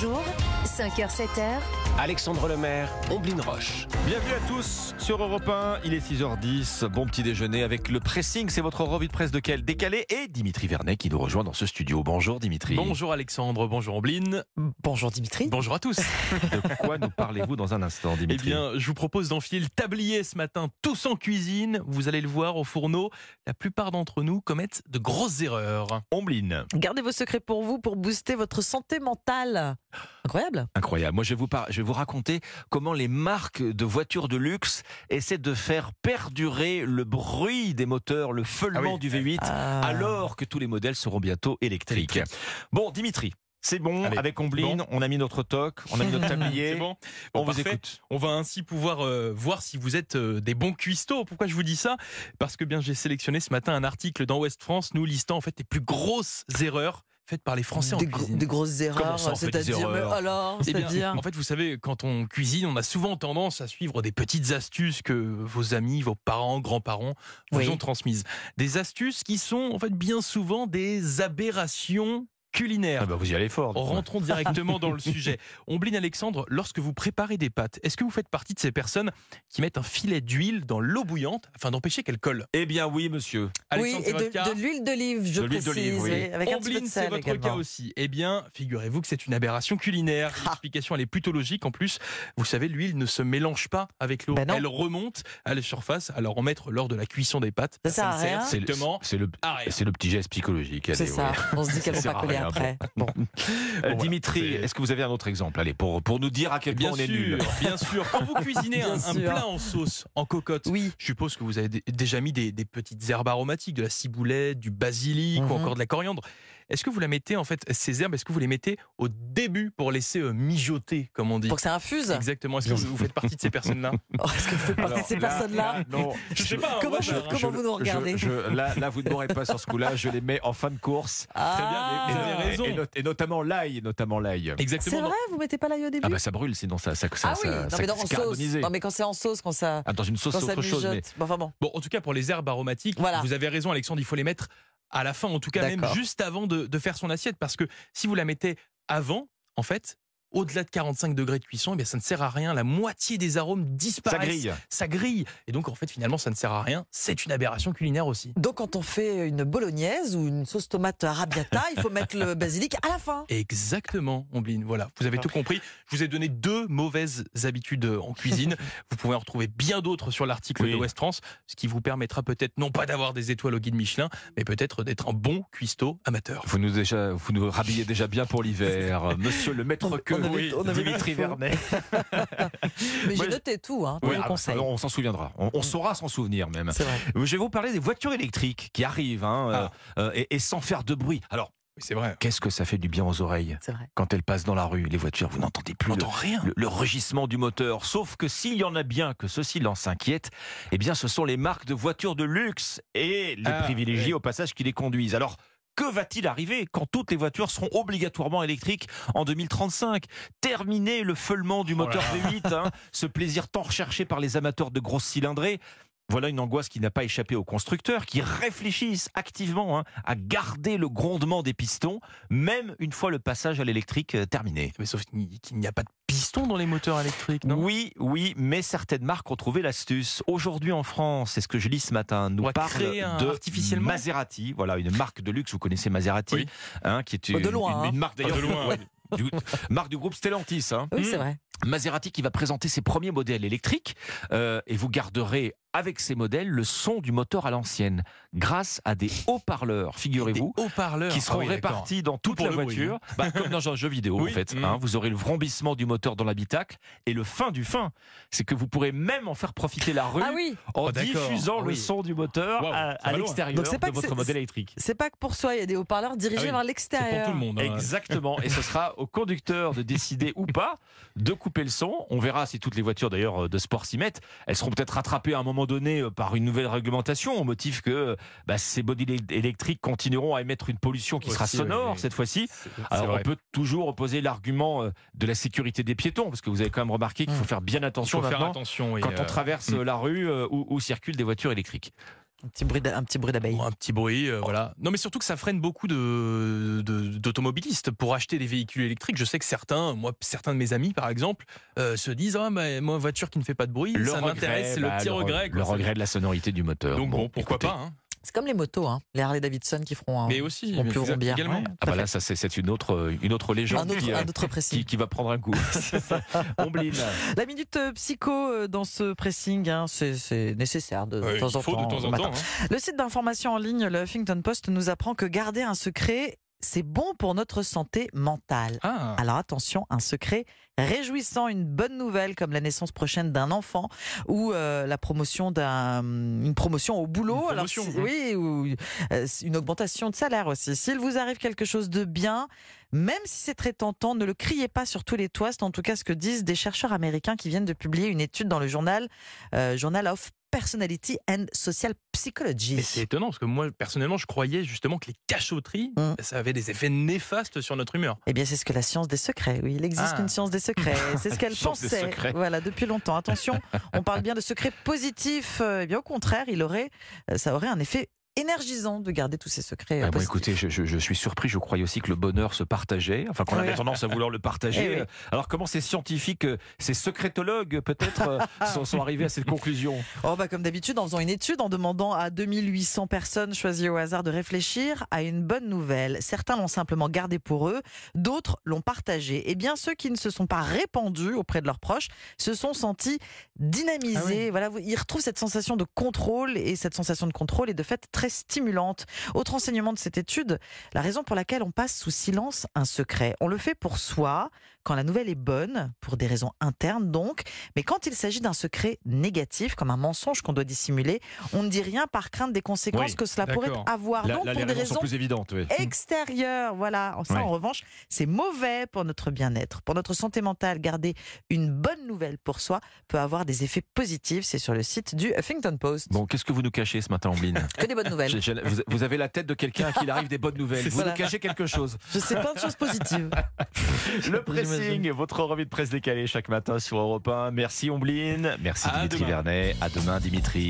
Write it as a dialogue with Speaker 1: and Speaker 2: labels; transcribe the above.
Speaker 1: Bonjour, 5h, 7h.
Speaker 2: Alexandre Lemaire, Omblin Roche.
Speaker 3: Bienvenue à tous sur Europe 1, il est 6h10, bon petit déjeuner avec le pressing, c'est votre revue de presse de quel décalé et Dimitri Vernet qui nous rejoint dans ce studio. Bonjour Dimitri.
Speaker 4: Bonjour Alexandre, bonjour Ombline.
Speaker 5: Bonjour Dimitri.
Speaker 4: Bonjour à tous.
Speaker 3: De quoi nous parlez-vous dans un instant
Speaker 4: Eh
Speaker 3: Dimitri
Speaker 4: bien, je vous propose d'enfiler le tablier ce matin, tous en cuisine. Vous allez le voir au fourneau. La plupart d'entre nous commettent de grosses erreurs.
Speaker 3: Omblin.
Speaker 5: Gardez vos secrets pour vous pour booster votre santé mentale. Incroyable.
Speaker 3: Incroyable. Moi, je vais, vous par- je vais vous raconter comment les marques de voitures de luxe essaient de faire perdurer le bruit des moteurs, le feulement
Speaker 4: Ah oui.
Speaker 3: du V8,
Speaker 5: Ah.
Speaker 3: alors que tous les modèles seront bientôt électriques. Bon, Dimitri, c'est bon,
Speaker 4: Allez,
Speaker 3: avec Omblin,
Speaker 4: bon.
Speaker 3: on a mis notre toc, on a mis notre tablier.
Speaker 4: C'est bon
Speaker 3: On
Speaker 4: Bon,
Speaker 3: vous écoute.
Speaker 4: On va ainsi pouvoir euh, voir si vous êtes euh, des bons cuistots. Pourquoi je vous dis ça? Parce que bien j'ai sélectionné ce matin un article dans Ouest France nous listant en fait les plus grosses erreurs faites par les Français en
Speaker 5: Des, gro-
Speaker 4: cuisine.
Speaker 5: des grosses erreurs, c'est-à-dire, alors,
Speaker 4: Eh bien,
Speaker 5: c'est-à-dire.
Speaker 4: en fait, vous savez, quand on cuisine, on a souvent tendance à suivre des petites astuces que vos amis, vos parents, grands-parents vous
Speaker 5: Oui.
Speaker 4: ont transmises. Des astuces qui sont en fait bien souvent des aberrations culinaires.
Speaker 3: Ah bah, vous y allez fort.
Speaker 4: Rentrons directement dans le sujet. Ombline Alexandre, lorsque vous préparez des pâtes, est-ce que vous faites partie de ces personnes qui mettent un filet d'huile dans l'eau bouillante afin d'empêcher qu'elle colle?
Speaker 3: Eh bien oui, monsieur.
Speaker 5: Oui, et de, l'huile d'olive, je
Speaker 3: De l'huile
Speaker 5: précise,
Speaker 3: d'olive, oui.
Speaker 5: avec
Speaker 4: Ombline, c'est votre
Speaker 5: également.
Speaker 4: cas aussi. Eh bien, figurez-vous que c'est une aberration culinaire.
Speaker 5: Ah.
Speaker 4: L'explication, elle est plutôt logique. En plus, vous savez, l'huile ne se mélange pas avec l'eau.
Speaker 5: Ben
Speaker 4: elle remonte à la surface. Alors, en mettre lors de la cuisson des pâtes,
Speaker 5: Ça sert à
Speaker 4: ne sert
Speaker 5: rien.
Speaker 3: C'est le, petit geste psychologique.
Speaker 5: C'est ça,
Speaker 3: ouais.
Speaker 5: on se dit qu'elles
Speaker 3: Ça
Speaker 5: vont pas coller après.
Speaker 3: bon.
Speaker 5: Bon.
Speaker 3: Euh,
Speaker 4: voilà,
Speaker 3: Dimitri, est-ce que vous avez un autre exemple Allez, pour, pour nous dire à quel point
Speaker 4: Bien
Speaker 3: on est
Speaker 4: sûr,
Speaker 3: nul.
Speaker 4: bien sûr. Quand vous cuisinez un, plat en sauce, en cocotte,
Speaker 5: Oui,
Speaker 4: je suppose que vous avez dé- déjà mis des, des petites herbes aromatiques, de la ciboulette, du basilic
Speaker 5: Mhm.
Speaker 4: ou encore de la coriandre. Est-ce que vous la mettez, en fait, ces herbes, est-ce que vous les mettez au début pour laisser euh, mijoter, comme on dit?
Speaker 5: Pour que ça infuse?
Speaker 4: Exactement. Est-ce que vous, vous faites partie de ces personnes-là?
Speaker 5: Oh, Est-ce que vous faites partie de ces personnes-là?
Speaker 3: non,
Speaker 4: Je sais pas.
Speaker 5: Comment
Speaker 4: moi,
Speaker 5: je-
Speaker 4: je-
Speaker 5: comment vous nous regardez?
Speaker 3: je- je- là, là, vous ne m'aurez pas sur ce coup-là. Je les mets en fin de course.
Speaker 4: Très bien, mais vous
Speaker 5: Ah.
Speaker 4: avez raison.
Speaker 3: Et, not- et notamment l'ail, notamment l'ail.
Speaker 4: Exactement.
Speaker 5: C'est vrai, vous mettez pas l'ail au début?
Speaker 3: Ah bah ça brûle, sinon ça, ça, ça,
Speaker 5: Ah oui,
Speaker 3: ça,
Speaker 5: non
Speaker 3: ça-
Speaker 5: mais dans en sauce. Non mais quand c'est en sauce, quand ça,
Speaker 3: Ah, dans une sauce, c'est
Speaker 5: ça
Speaker 3: autre chose. Mais...
Speaker 5: Bon, enfin bon.
Speaker 4: Bon, en tout cas, pour les herbes aromatiques,
Speaker 5: Voilà.
Speaker 4: vous avez raison, Alexandre, il faut les mettre à la fin, en tout cas même juste avant de, de faire son assiette, parce que si vous la mettez avant, en fait, au-delà de 45 degrés de cuisson, eh bien, ça ne sert à rien. La moitié des arômes
Speaker 3: Ça
Speaker 4: disparaissent.
Speaker 3: grille.
Speaker 4: Ça grille. Et donc, en fait, finalement, ça ne sert à rien. C'est une aberration culinaire aussi.
Speaker 5: Donc quand on fait une bolognaise ou une sauce tomate arrabbiata, il faut mettre le basilic à la fin.
Speaker 4: Exactement, Ombline. Voilà, vous avez tout compris. Je vous ai donné deux mauvaises habitudes en cuisine. vous pouvez en retrouver bien d'autres sur l'article
Speaker 3: Oui.
Speaker 4: de West France, ce qui vous permettra peut-être non pas d'avoir des étoiles au guide Michelin, mais peut-être d'être un bon cuistot amateur.
Speaker 3: Vous nous, déjà, vous nous rhabillez déjà bien pour l'hiver. Monsieur le maître que
Speaker 5: on avait-
Speaker 3: oui,
Speaker 5: on avait
Speaker 3: Dimitri. Vernet.
Speaker 5: Mais j'ai noté tout, hein, tous
Speaker 3: Oui,
Speaker 5: les
Speaker 3: ah bah,
Speaker 5: conseils.
Speaker 3: on s'en souviendra. On, on saura s'en souvenir même.
Speaker 5: C'est vrai.
Speaker 3: Je vais vous parler des voitures électriques qui arrivent hein,
Speaker 4: Ah.
Speaker 3: euh, euh, et, et sans faire de bruit. Alors,
Speaker 4: c'est vrai.
Speaker 3: qu'est-ce que ça fait du bien aux oreilles
Speaker 5: vrai.
Speaker 3: quand elles passent dans la rue Les voitures, vous n'entendez plus
Speaker 4: On
Speaker 3: le,
Speaker 4: n'entend rien.
Speaker 3: le- le rugissement du moteur. Sauf que s'il y en a bien que ceci l'en s'inquiète, eh bien, ce sont les marques de voitures de luxe et les
Speaker 4: Ah,
Speaker 3: privilégiés
Speaker 4: ouais.
Speaker 3: au passage qui les conduisent. Alors. Que va-t-il arriver quand toutes les voitures seront obligatoirement électriques en 2035 Terminer le feulement du moteur
Speaker 4: là
Speaker 3: V8, hein, ce plaisir tant recherché par les amateurs de grosses cylindrées. Voilà une angoisse qui n'a pas échappé aux constructeurs qui réfléchissent activement hein, à garder le grondement des pistons, même une fois le passage à l'électrique euh, terminé.
Speaker 4: Mais sauf qu'il n'y a pas de piston dans les moteurs électriques, non?
Speaker 3: Oui, oui, mais certaines marques ont trouvé l'astuce. Aujourd'hui en France, c'est ce que je lis ce matin, nous parle de
Speaker 4: artificiellement
Speaker 3: Maserati, voilà une marque de luxe. Vous connaissez Maserati,
Speaker 4: Oui.
Speaker 3: hein, qui est
Speaker 5: Oh,
Speaker 3: une,
Speaker 5: de loin,
Speaker 3: une-
Speaker 5: hein.
Speaker 3: une marque d'ailleurs,
Speaker 4: Ah,
Speaker 3: ouais, du- marque du groupe Stellantis. hein.
Speaker 5: Oui, c'est vrai.
Speaker 3: Maserati qui va présenter ses premiers modèles électriques euh, et vous garderez avec ces modèles le son du moteur à l'ancienne grâce à des haut-parleurs, figurez-vous. Qui seront
Speaker 4: Ah oui,
Speaker 3: répartis dans toute la
Speaker 4: bruit,
Speaker 3: voiture, Bah, comme dans un jeu vidéo
Speaker 4: Oui,
Speaker 3: en fait.
Speaker 4: mm.
Speaker 3: hein. vous aurez le vrombissement du moteur dans l'habitacle et le fin du fin, c'est que vous pourrez même en faire profiter la rue
Speaker 5: Ah oui.
Speaker 3: en
Speaker 4: Oh,
Speaker 3: diffusant le son du moteur à, l'extérieur de votre modèle électrique.
Speaker 5: C'est pas que pour soi, il y a des haut-parleurs dirigés
Speaker 4: Ah oui.
Speaker 5: vers l'extérieur.
Speaker 4: pour tout le monde. hein.
Speaker 3: Exactement. Et ce sera au conducteur de décider ou pas de couper le son. On verra si toutes les voitures d'ailleurs de sport s'y mettent. Elles seront peut-être rattrapées à un moment donné euh, par une nouvelle réglementation au motif que bah, ces body électriques continueront à émettre une pollution qui sera sonore
Speaker 4: oui,
Speaker 3: cette fois-ci. Alors on peut toujours opposer l'argument euh, de la sécurité des piétons parce que vous avez quand même remarqué qu'il faut faire bien attention
Speaker 4: faut faire
Speaker 3: maintenant
Speaker 4: attention. oui,
Speaker 3: quand on
Speaker 4: euh,
Speaker 3: traverse
Speaker 4: mm.
Speaker 3: la rue euh, où, où circulent des voitures électriques.
Speaker 5: Un petit bruit, un petit bruit d'abeille.
Speaker 4: Un petit bruit, euh, voilà. Non, mais surtout que ça freine beaucoup de de- d'automobilistes pour acheter des véhicules électriques. Je sais que certains, moi, certains de mes amis, par exemple, euh, se disent ah bah, moi voiture qui ne fait pas de bruit,
Speaker 3: Le
Speaker 4: ça
Speaker 3: regret,
Speaker 4: m'intéresse, c'est le
Speaker 3: bah,
Speaker 4: petit
Speaker 3: re-
Speaker 4: regret. quoi.
Speaker 3: Le regret de la sonorité du moteur.
Speaker 4: Donc bon, pourquoi
Speaker 3: écoutez.
Speaker 4: pas. hein.
Speaker 5: C'est comme les motos, hein. les Harley Davidson qui feront un.
Speaker 4: Mais aussi,
Speaker 5: feront plus
Speaker 4: exact- également.
Speaker 5: Ouais,
Speaker 3: Ah bah là, ça c'est c'est une autre, une autre légende
Speaker 5: un autre,
Speaker 3: qui, euh,
Speaker 5: un autre
Speaker 3: qui,
Speaker 5: pressing.
Speaker 3: qui va prendre un coup. Ombline.
Speaker 5: La minute euh, psycho euh, dans ce pressing, hein, c'est c'est nécessaire de, temps en temps.
Speaker 4: de temps en temps. hein.
Speaker 5: Le site d'information en ligne, le Huffington Post, nous apprend que garder un secret, c'est bon pour notre santé mentale.
Speaker 4: Ah,
Speaker 5: Alors attention, un secret réjouissant, une bonne nouvelle comme la naissance prochaine d'un enfant ou euh, la promotion d'un une promotion au boulot.
Speaker 4: Une
Speaker 5: Alors,
Speaker 4: promotion,
Speaker 5: oui, ou euh, une augmentation de salaire aussi. S'il vous arrive quelque chose de bien, même si c'est très tentant, ne le criez pas sur tous les toits. C'est en tout cas ce que disent des chercheurs américains qui viennent de publier une étude dans le journal euh, Journal of Personality and Social Psychology.
Speaker 4: c'est étonnant parce que moi personnellement je croyais justement que les cachotteries
Speaker 5: Mm.
Speaker 4: ça avait des effets néfastes sur notre humeur.
Speaker 5: Eh bien, c'est ce que la science des secrets. Oui, il existe
Speaker 4: Ah.
Speaker 5: une science des secrets. C'est ce qu'elle pensait. Voilà, depuis longtemps. Attention, on parle bien de secrets positifs. Eh bien, au contraire, il aurait, euh, ça aurait un effet énergisant de garder tous ces secrets. euh,
Speaker 3: Ah bon,
Speaker 5: positifs.
Speaker 3: écoutez, je, je- je suis surpris. Je croyais aussi que le bonheur se partageait. Enfin, qu'on
Speaker 5: Oui.
Speaker 3: avait tendance à vouloir le partager.
Speaker 5: Eh oui.
Speaker 3: Alors, comment ces scientifiques, euh, ces secrétologues, peut-être, euh, sont, sont arrivés à cette conclusion?
Speaker 5: Oh, bah, comme d'habitude, en faisant une étude, en demandant à 2800 personnes choisies au hasard de réfléchir à une bonne nouvelle. Certains l'ont simplement gardé pour eux, d'autres l'ont partagé. Et bien, ceux qui ne se sont pas répandus auprès de leurs proches se sont sentis dynamisés.
Speaker 4: Ah oui.
Speaker 5: Voilà, ils retrouvent cette sensation de contrôle et cette sensation de contrôle est de fait très stimulante. Autre enseignement de cette étude, la raison pour laquelle on passe sous silence un secret. On le fait pour soi, quand la nouvelle est bonne, pour des raisons internes donc, mais quand il s'agit d'un secret négatif, comme un mensonge qu'on doit dissimuler, on ne dit rien par crainte des conséquences
Speaker 3: Oui,
Speaker 5: que cela pourrait avoir.
Speaker 3: Là,
Speaker 5: donc
Speaker 3: là,
Speaker 5: pour
Speaker 3: les
Speaker 5: des
Speaker 3: raisons plus évidentes. oui.
Speaker 5: extérieures, voilà. Ça, en revanche, c'est mauvais pour notre bien-être, pour notre santé mentale. Garder une bonne nouvelle pour soi peut avoir des effets positifs. C'est sur le site du Huffington Post.
Speaker 3: Bon, qu'est-ce que vous nous cachez ce matin, Ombline
Speaker 5: Que des bonnes nouvelles.
Speaker 3: Vous, avez la tête de quelqu'un à qui il arrive des bonnes nouvelles. Vous nous cachez quelque chose.
Speaker 5: Je sais plein de choses positives.
Speaker 3: Le votre revue de presse décalée chaque matin sur Europe 1. Merci Ombline, merci
Speaker 4: À
Speaker 3: Dimitri
Speaker 4: demain.
Speaker 3: Vernet. À demain Dimitri.